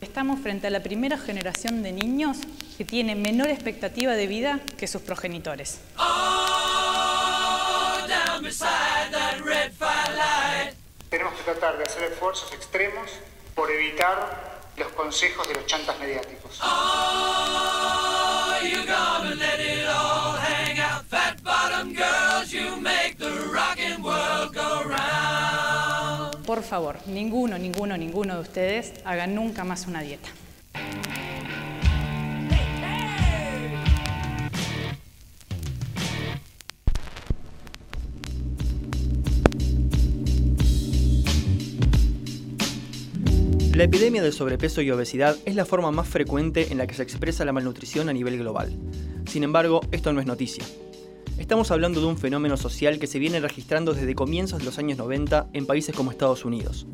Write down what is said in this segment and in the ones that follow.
Estamos frente a la primera generación de niños que tiene menor expectativa de vida que sus progenitores. Tenemos que tratar de hacer esfuerzos extremos por evitar los consejos de los chantas mediáticos. Favor, ninguno, ninguno, ninguno de ustedes haga nunca más una dieta. La epidemia del sobrepeso y obesidad es la forma más frecuente en la que se expresa la malnutrición a nivel global. Sin embargo, esto no es noticia. Estamos hablando de un fenómeno social que se viene registrando desde comienzos de los años 90 en países como Estados Unidos.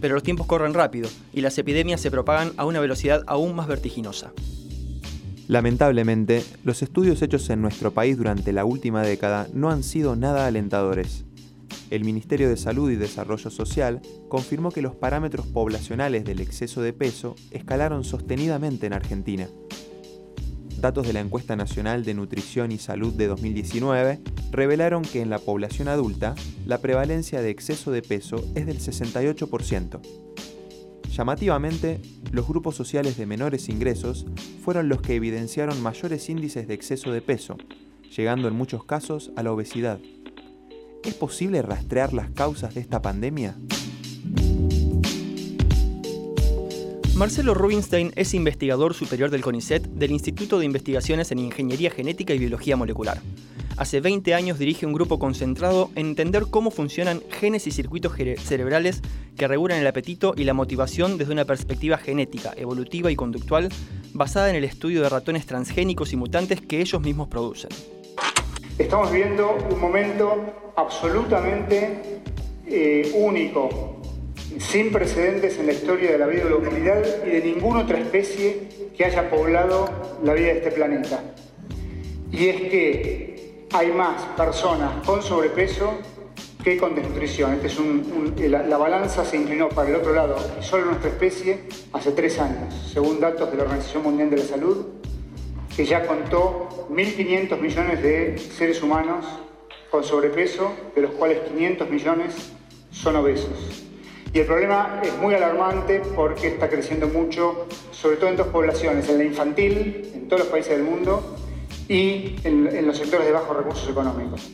Pero los tiempos corren rápido y las epidemias se propagan a una velocidad aún más vertiginosa. Lamentablemente, los estudios hechos en nuestro país durante la última década no han sido nada alentadores el Ministerio de Salud y Desarrollo Social confirmó que los parámetros poblacionales del exceso de peso escalaron sostenidamente en Argentina. Datos de la Encuesta Nacional de Nutrición y Salud de 2019 revelaron que en la población adulta la prevalencia de exceso de peso es del 68%. Llamativamente, los grupos sociales de menores ingresos fueron los que evidenciaron mayores índices de exceso de peso, llegando en muchos casos a la obesidad. ¿Es posible rastrear las causas de esta pandemia? Marcelo Rubinstein es investigador superior del CONICET del Instituto de Investigaciones en Ingeniería Genética y Biología Molecular. Hace 20 años dirige un grupo concentrado en entender cómo funcionan genes y circuitos cerebrales que regulan el apetito y la motivación desde una perspectiva genética, evolutiva y conductual basada en el estudio de ratones transgénicos y mutantes que ellos mismos producen. Estamos viviendo un momento absolutamente eh, único, sin precedentes en la historia de la vida de la humanidad y de ninguna otra especie que haya poblado la vida de este planeta. Y es que hay más personas con sobrepeso que con desnutrición. Este es la, la, balanza se inclinó para el otro lado solo nuestra especie hace tres años, según datos de la Organización Mundial de la Salud, que ya contó 1.500 millones de seres humanos con sobrepeso, de los cuales 500 millones son obesos. Y el problema es muy alarmante porque está creciendo mucho, sobre todo en dos poblaciones, en la infantil, en todos los países del mundo, y en, los sectores de bajos recursos económicos.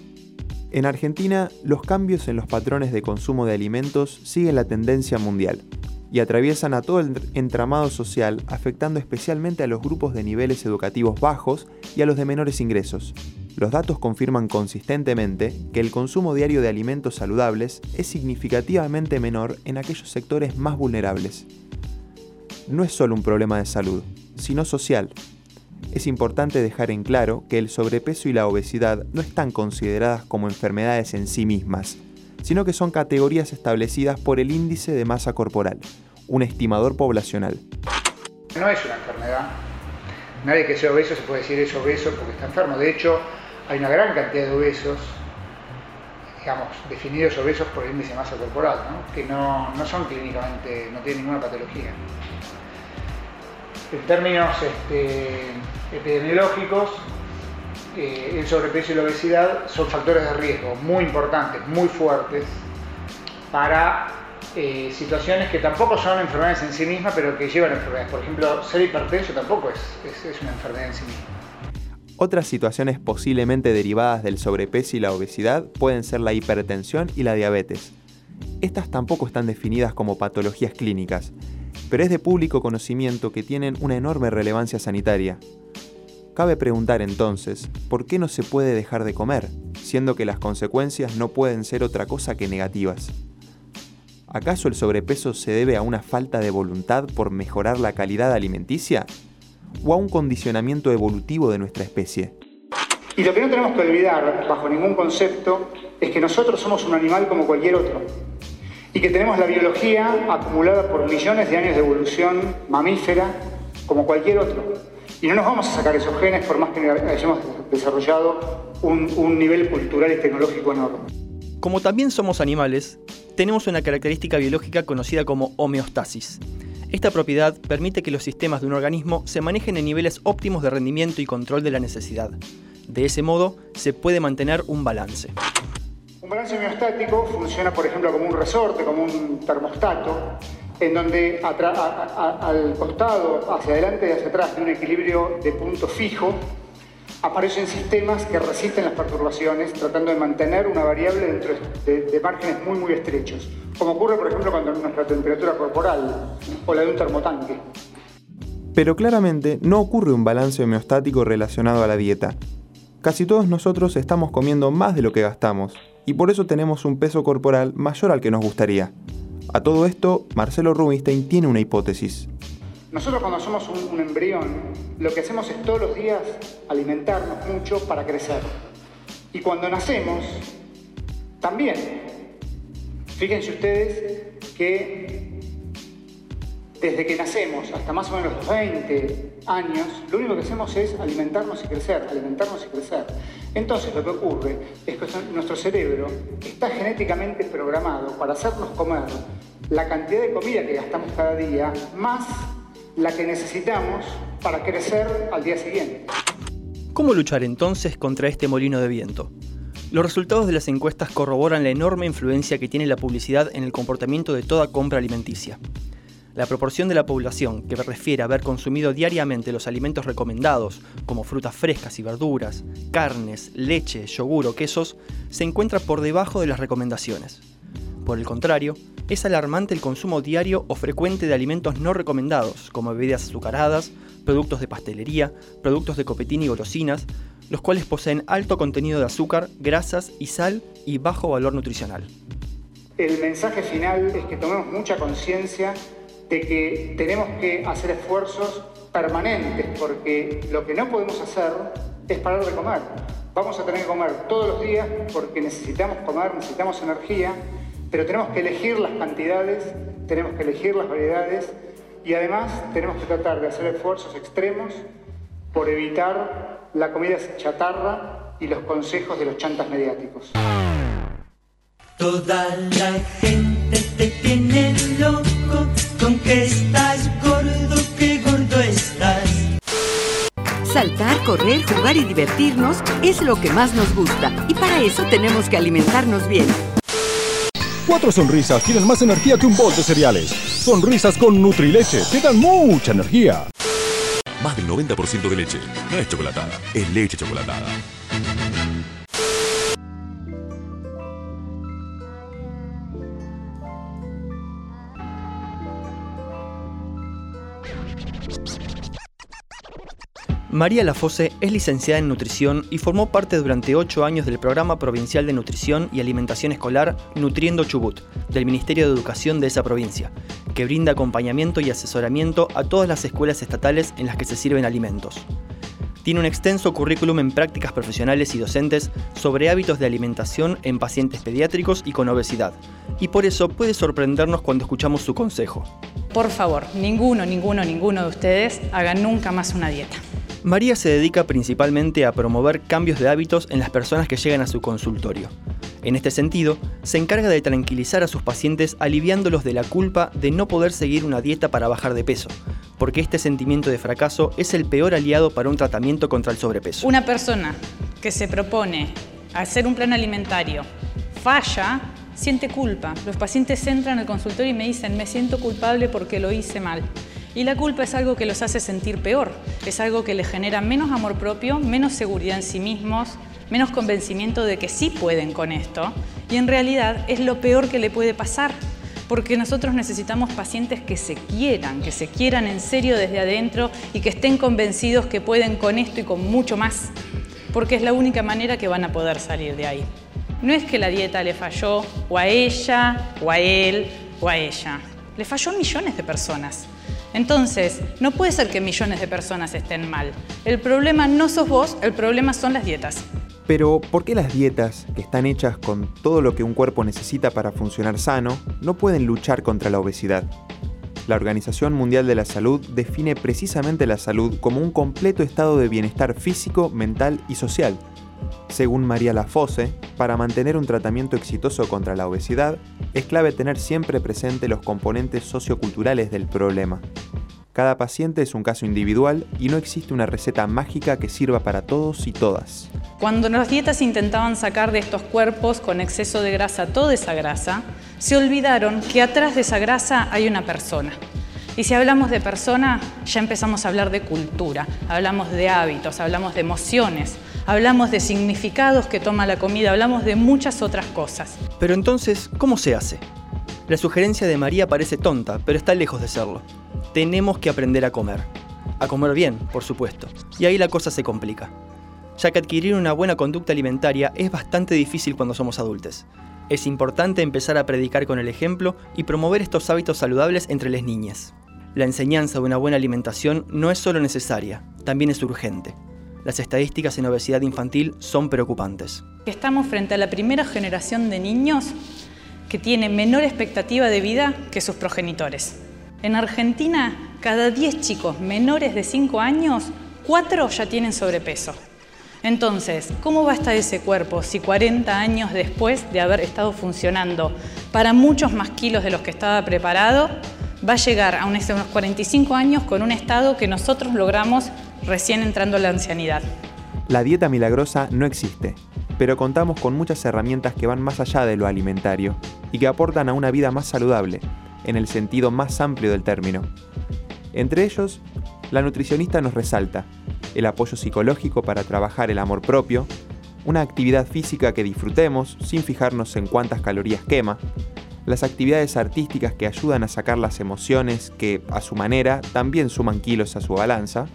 En Argentina, los cambios en los patrones de consumo de alimentos siguen la tendencia mundial y atraviesan a todo el entramado social, afectando especialmente a los grupos de niveles educativos bajos y a los de menores ingresos. Los datos confirman consistentemente que el consumo diario de alimentos saludables es significativamente menor en aquellos sectores más vulnerables. No es solo un problema de salud, sino social. Es importante dejar en claro que el sobrepeso y la obesidad no están consideradas como enfermedades en sí mismas, sino que son categorías establecidas por el índice de masa corporal, un estimador poblacional. No es una enfermedad. Nadie que sea obeso se puede decir es obeso porque está enfermo. De hecho, hay una gran cantidad de obesos, digamos, definidos obesos por el índice de masa corporal, que no, son clínicamente, no tienen ninguna patología. En términos este, epidemiológicos, eh, el sobrepeso y la obesidad son factores de riesgo muy importantes, muy fuertes, para eh, situaciones que tampoco son enfermedades en sí mismas, pero que llevan enfermedades. Por ejemplo, ser hipertenso tampoco es, es una enfermedad en sí misma. Otras situaciones posiblemente derivadas del sobrepeso y la obesidad pueden ser la hipertensión y la diabetes. Estas tampoco están definidas como patologías clínicas, pero es de público conocimiento que tienen una enorme relevancia sanitaria. Cabe preguntar entonces, ¿por qué no se puede dejar de comer, siendo que las consecuencias no pueden ser otra cosa que negativas? ¿Acaso el sobrepeso se debe a una falta de voluntad por mejorar la calidad alimenticia? ¿O a un condicionamiento evolutivo de nuestra especie? Y lo que no tenemos que olvidar, bajo ningún concepto, es que nosotros somos un animal como cualquier otro. Y que tenemos la biología acumulada por millones de años de evolución mamífera como cualquier otro. Y no nos vamos a sacar esos genes por más que hayamos desarrollado un, un nivel cultural y tecnológico enorme. Como también somos animales, tenemos una característica biológica conocida como homeostasis. Esta propiedad permite que los sistemas de un organismo se manejen en niveles óptimos de rendimiento y control de la necesidad. De ese modo, se puede mantener un balance. Un balance homeostático funciona, por ejemplo, como un resorte, como un termostato, en donde al costado, hacia adelante y hacia atrás de un equilibrio de punto fijo, aparecen sistemas que resisten las perturbaciones, tratando de mantener una variable dentro de, márgenes muy, muy estrechos, como ocurre, por ejemplo, cuando nuestra temperatura corporal o la de un termotanque. Pero claramente no ocurre un balance homeostático relacionado a la dieta. Casi todos nosotros estamos comiendo más de lo que gastamos, y por eso tenemos un peso corporal mayor al que nos gustaría. A todo esto, Marcelo Rubinstein tiene una hipótesis. Nosotros cuando somos un, embrión, lo que hacemos es todos los días alimentarnos mucho para crecer. Y cuando nacemos, también. Fíjense ustedes que desde que nacemos hasta más o menos los 20 años, lo único que hacemos es alimentarnos y crecer, alimentarnos y crecer. Entonces lo que ocurre es que nuestro cerebro está genéticamente programado para hacernos comer la cantidad de comida que gastamos cada día más la que necesitamos para crecer al día siguiente. ¿Cómo luchar entonces contra este molino de viento? Los resultados de las encuestas corroboran la enorme influencia que tiene la publicidad en el comportamiento de toda compra alimenticia. La proporción de la población que refiere a haber consumido diariamente los alimentos recomendados, como frutas frescas y verduras, carnes, leche, yogur o quesos, se encuentra por debajo de las recomendaciones. Por el contrario, es alarmante el consumo diario o frecuente de alimentos no recomendados, como bebidas azucaradas, productos de pastelería, productos de copetín y golosinas, los cuales poseen alto contenido de azúcar, grasas y sal y bajo valor nutricional. El mensaje final es que tomemos mucha conciencia de que tenemos que hacer esfuerzos permanentes, porque lo que no podemos hacer es parar de comer. Vamos a tener que comer todos los días porque necesitamos comer, necesitamos energía pero tenemos que elegir las cantidades, tenemos que elegir las variedades y además tenemos que tratar de hacer esfuerzos extremos por evitar la comida chatarra y los consejos de los chantas mediáticos. Toda la gente te tiene loco con que estás gordo, que gordo estás. Saltar, correr, jugar y divertirnos es lo que más nos gusta y para eso tenemos que alimentarnos bien. Cuatro sonrisas tienen más energía que un bol de cereales. Sonrisas con Nutrileche te dan mucha energía. Más del 90% de leche no es chocolatada, es leche chocolatada. María Lafose es licenciada en nutrición y formó parte durante ocho años del programa provincial de nutrición y alimentación escolar Nutriendo Chubut, del Ministerio de Educación de esa provincia, que brinda acompañamiento y asesoramiento a todas las escuelas estatales en las que se sirven alimentos. Tiene un extenso currículum en prácticas profesionales y docentes sobre hábitos de alimentación en pacientes pediátricos y con obesidad, y por eso puede sorprendernos cuando escuchamos su consejo. Por favor, ninguno, ninguno, ninguno de ustedes haga nunca más una dieta. María se dedica principalmente a promover cambios de hábitos en las personas que llegan a su consultorio. En este sentido, se encarga de tranquilizar a sus pacientes aliviándolos de la culpa de no poder seguir una dieta para bajar de peso, porque este sentimiento de fracaso es el peor aliado para un tratamiento contra el sobrepeso. Una persona que se propone hacer un plan alimentario falla, siente culpa. Los pacientes entran al consultorio y me dicen, me siento culpable porque lo hice mal. Y la culpa es algo que los hace sentir peor, es algo que les genera menos amor propio, menos seguridad en sí mismos, menos convencimiento de que sí pueden con esto. Y en realidad es lo peor que le puede pasar, porque nosotros necesitamos pacientes que se quieran, que se quieran en serio desde adentro y que estén convencidos que pueden con esto y con mucho más, porque es la única manera que van a poder salir de ahí. No es que la dieta le falló o a ella, o a él, o a ella. Le falló a millones de personas. Entonces, no puede ser que millones de personas estén mal. El problema no sos vos, el problema son las dietas. Pero, ¿por qué las dietas, que están hechas con todo lo que un cuerpo necesita para funcionar sano, no pueden luchar contra la obesidad? La Organización Mundial de la Salud define precisamente la salud como un completo estado de bienestar físico, mental y social, Según María Lafosse, para mantener un tratamiento exitoso contra la obesidad, es clave tener siempre presente los componentes socioculturales del problema. Cada paciente es un caso individual y no existe una receta mágica que sirva para todos y todas. Cuando las dietas intentaban sacar de estos cuerpos con exceso de grasa toda esa grasa, se olvidaron que atrás de esa grasa hay una persona. Y si hablamos de persona, ya empezamos a hablar de cultura, hablamos de hábitos, hablamos de emociones, hablamos de significados que toma la comida, hablamos de muchas otras cosas. Pero entonces, ¿cómo se hace? La sugerencia de María parece tonta, pero está lejos de serlo. Tenemos que aprender a comer. A comer bien, por supuesto. Y ahí la cosa se complica. Ya que adquirir una buena conducta alimentaria es bastante difícil cuando somos adultos. Es importante empezar a predicar con el ejemplo y promover estos hábitos saludables entre las niñas. La enseñanza de una buena alimentación no es solo necesaria, también es urgente las estadísticas en obesidad infantil son preocupantes. Estamos frente a la primera generación de niños que tiene menor expectativa de vida que sus progenitores. En Argentina, cada 10 chicos menores de 5 años, 4 ya tienen sobrepeso. Entonces, ¿cómo va a estar ese cuerpo si 40 años después de haber estado funcionando para muchos más kilos de los que estaba preparado, va a llegar a unos 45 años con un estado que nosotros logramos recién entrando a la ancianidad. La dieta milagrosa no existe, pero contamos con muchas herramientas que van más allá de lo alimentario y que aportan a una vida más saludable, en el sentido más amplio del término. Entre ellos, la nutricionista nos resalta el apoyo psicológico para trabajar el amor propio, una actividad física que disfrutemos sin fijarnos en cuántas calorías quema, las actividades artísticas que ayudan a sacar las emociones que, a su manera, también suman kilos a su balanza,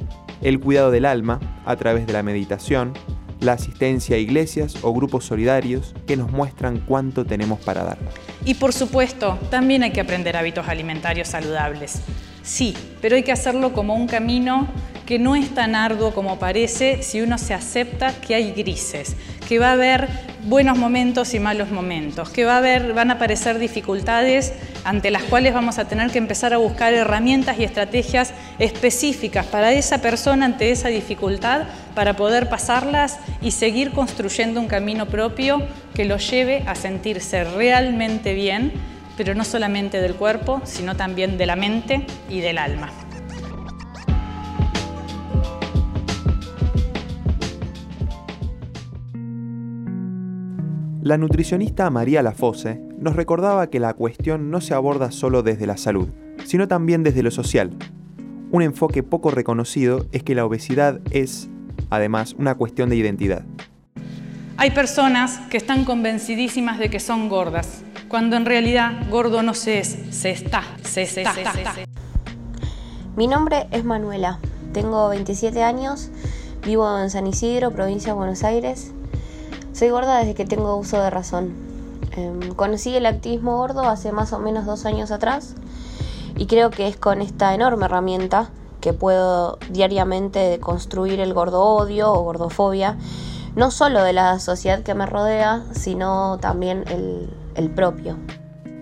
el cuidado del alma a través de la meditación, la asistencia a iglesias o grupos solidarios que nos muestran cuánto tenemos para dar. Y por supuesto, también hay que aprender hábitos alimentarios saludables. Sí, pero hay que hacerlo como un camino que no es tan arduo como parece si uno se acepta que hay grises, que va a haber buenos momentos y malos momentos, que va a haber, van a aparecer dificultades ante las cuales vamos a tener que empezar a buscar herramientas y estrategias específicas para esa persona ante esa dificultad para poder pasarlas y seguir construyendo un camino propio que lo lleve a sentirse realmente bien, pero no solamente del cuerpo, sino también de la mente y del alma. La nutricionista María Lafosse nos recordaba que la cuestión no se aborda solo desde la salud, sino también desde lo social. Un enfoque poco reconocido es que la obesidad es, además, una cuestión de identidad. Hay personas que están convencidísimas de que son gordas, cuando en realidad gordo no se es, se está, se está. Mi nombre es Manuela, tengo 27 años, vivo en San Isidro, provincia de Buenos Aires soy gorda desde que tengo uso de razón. Em, conocí el activismo gordo hace más o menos dos años atrás y creo que es con esta enorme herramienta que puedo diariamente construir el gordo odio o gordofobia, no solo de la sociedad que me rodea, sino también el, el propio.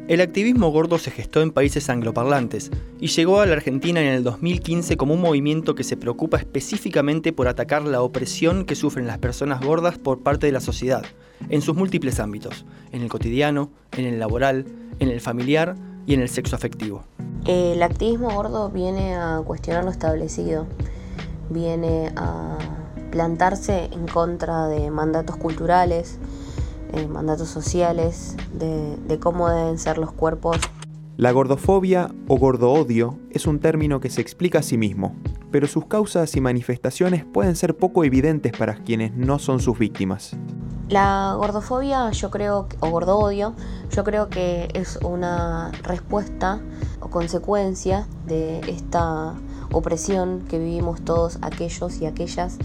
El activismo gordo se gestó en países angloparlantes y llegó a la Argentina en el 2015 como un movimiento que se preocupa específicamente por atacar la opresión que sufren las personas gordas por parte de la sociedad, en sus múltiples ámbitos, en el cotidiano, en el laboral, en el familiar y en el sexo afectivo. El activismo gordo viene a cuestionar lo establecido, viene a plantarse en contra de mandatos culturales, eh, mandatos sociales, de, cómo deben ser los cuerpos. La gordofobia o gordoodio es un término que se explica a sí mismo, pero sus causas y manifestaciones pueden ser poco evidentes para quienes no son sus víctimas. La gordofobia, yo creo, o gordoodio, yo creo que es una respuesta o consecuencia de esta opresión que vivimos todos aquellos y aquellas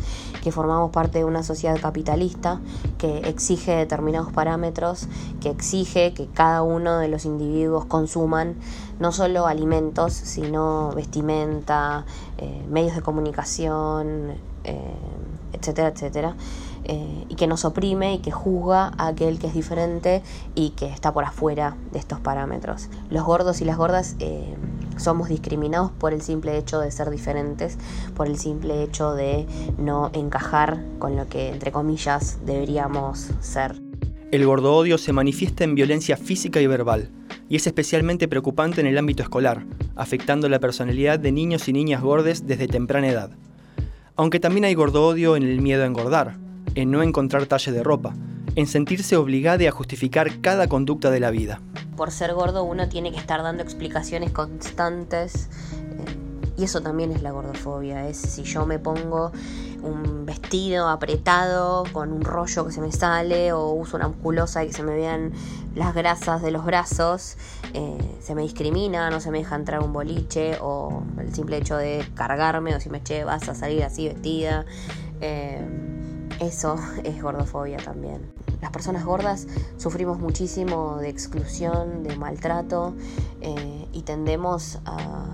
que formamos parte de una sociedad capitalista que exige determinados parámetros, que exige que cada uno de los individuos consuman no solo alimentos, sino vestimenta, eh, medios de comunicación, eh, etcétera, etcétera. Eh, y que nos oprime y que juzga a aquel que es diferente y que está por afuera de estos parámetros. Los gordos y las gordas somos discriminados por el simple hecho de ser diferentes, por el simple hecho de no encajar con lo que, entre comillas, deberíamos ser. El gordoodio se manifiesta en violencia física y verbal, y es especialmente preocupante en el ámbito escolar, afectando la personalidad de niños y niñas gordes desde temprana edad. Aunque también hay gordoodio en el miedo a engordar, en no encontrar talle de ropa, en sentirse obligada a justificar cada conducta de la vida. Por ser gordo uno tiene que estar dando explicaciones constantes eh, y eso también es la gordofobia. Es si yo me pongo un vestido apretado con un rollo que se me sale o uso una musculosa y que se me vean las grasas de los brazos, eh, se me discrimina, no se me deja entrar un boliche o el simple hecho de cargarme o si me che vas a salir así vestida. Eh, eso es gordofobia también. Las personas gordas sufrimos muchísimo de exclusión, de maltrato eh, y tendemos a,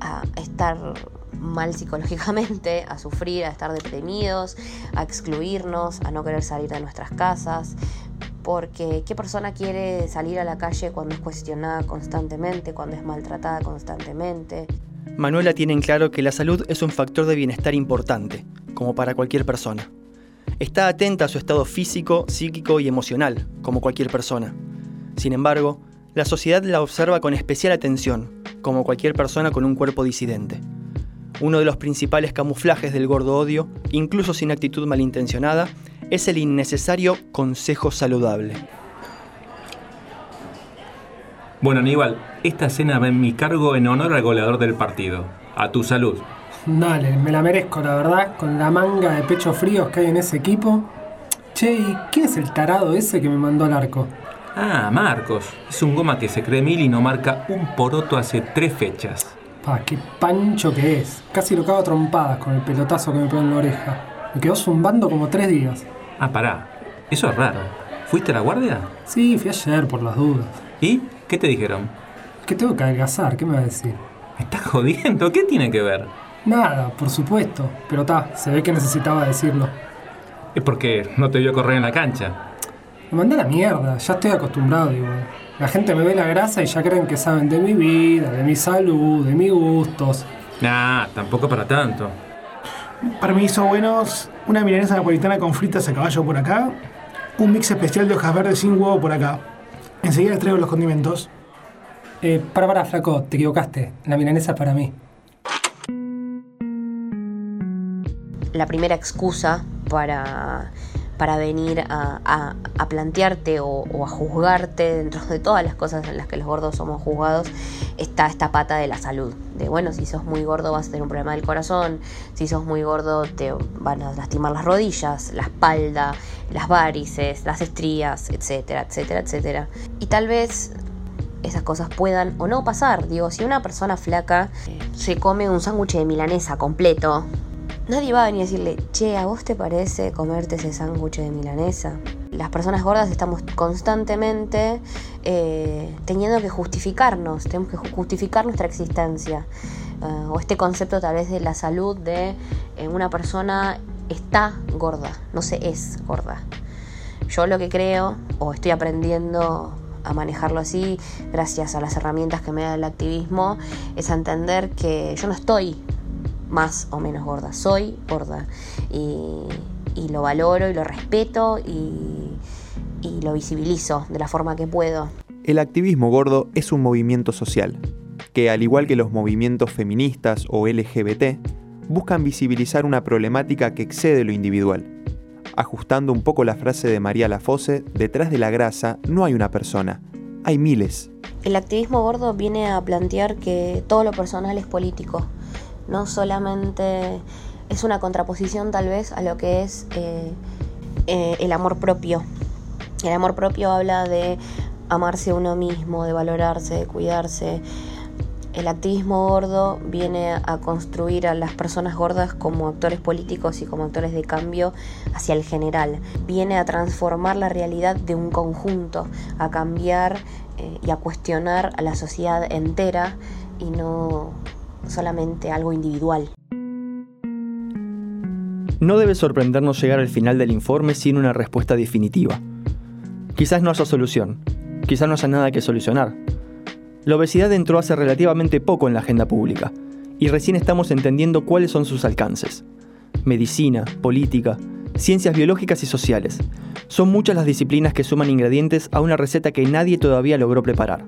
a estar mal psicológicamente, a sufrir, a estar deprimidos, a excluirnos, a no querer salir de nuestras casas. Porque ¿qué persona quiere salir a la calle cuando es cuestionada constantemente, cuando es maltratada constantemente? Manuela tiene en claro que la salud es un factor de bienestar importante, como para cualquier persona. Está atenta a su estado físico, psíquico y emocional, como cualquier persona. Sin embargo, la sociedad la observa con especial atención, como cualquier persona con un cuerpo disidente. Uno de los principales camuflajes del gordo odio, incluso sin actitud malintencionada, es el innecesario consejo saludable. Bueno, Aníbal, esta cena va en mi cargo en honor al goleador del partido. A tu salud. Dale, me la merezco, la verdad, con la manga de pecho fríos que hay en ese equipo. Che, ¿y quién es el tarado ese que me mandó al arco? Ah, Marcos. Es un goma que se cree mil y no marca un poroto hace tres fechas. Pa, qué pancho que es. Casi lo cago a trompadas con el pelotazo que me pegó en la oreja. Me quedó zumbando como tres días. Ah, pará. Eso es raro. ¿Fuiste a la guardia? Sí, fui ayer por las dudas. ¿Y? ¿Qué te dijeron? Que tengo que adelgazar, ¿qué me va a decir? ¿Me estás jodiendo? ¿Qué tiene que ver? Nada, por supuesto. Pero ta, se ve que necesitaba decirlo. Es porque no te vio correr en la cancha. Me mandé a la mierda, ya estoy acostumbrado igual. La gente me ve la grasa y ya creen que saben de mi vida, de mi salud, de mis gustos. Nah, tampoco para tanto. Permiso, buenos. Una milanesa napolitana con fritas a caballo por acá. Un mix especial de hojas verdes sin huevo por acá. Enseguida les traigo los condimentos. Eh, para, para, flaco, te equivocaste. La milanesa es para mí. La primera excusa para, para venir a, a, plantearte o, o, a juzgarte dentro de todas las cosas en las que los gordos somos juzgados está esta pata de la salud. De bueno, si sos muy gordo vas a tener un problema del corazón, si sos muy gordo te van a lastimar las rodillas, la espalda, las varices, las estrías, etcétera, etcétera, etcétera. Y tal vez esas cosas puedan o no pasar. Digo, si una persona flaca se come un sándwich de milanesa completo, nadie va a venir a decirle, che, ¿a vos te parece comerte ese sándwich de milanesa? Las personas gordas estamos constantemente eh, teniendo que justificarnos, tenemos que justificar nuestra existencia. Uh, o este concepto tal vez de la salud de eh, una persona está gorda, no se es gorda. Yo lo que creo, o estoy aprendiendo a manejarlo así, gracias a las herramientas que me da el activismo, es entender que yo no estoy más o menos gorda, soy gorda y, y lo valoro y lo respeto y, y lo visibilizo de la forma que puedo. El activismo gordo es un movimiento social que, al igual que los movimientos feministas o LGBT, buscan visibilizar una problemática que excede lo individual. Ajustando un poco la frase de María Lafosse, detrás de la grasa no hay una persona, hay miles. El activismo gordo viene a plantear que todo lo personal es político, no solamente es una contraposición tal vez a lo que es eh, eh, el amor propio. El amor propio habla de amarse uno mismo, de valorarse, de cuidarse. El activismo gordo viene a construir a las personas gordas como actores políticos y como actores de cambio hacia el general. Viene a transformar la realidad de un conjunto, a cambiar eh, y a cuestionar a la sociedad entera y no solamente algo individual. No debe sorprendernos llegar al final del informe sin una respuesta definitiva. Quizás no haya solución, quizás no haya nada que solucionar, La obesidad entró hace relativamente poco en la agenda pública y recién estamos entendiendo cuáles son sus alcances. Medicina, política, ciencias biológicas y sociales. Son muchas las disciplinas que suman ingredientes a una receta que nadie todavía logró preparar.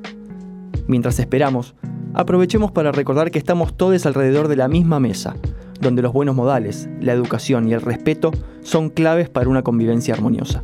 Mientras esperamos, aprovechemos para recordar que estamos todos alrededor de la misma mesa, donde los buenos modales, la educación y el respeto son claves para una convivencia armoniosa.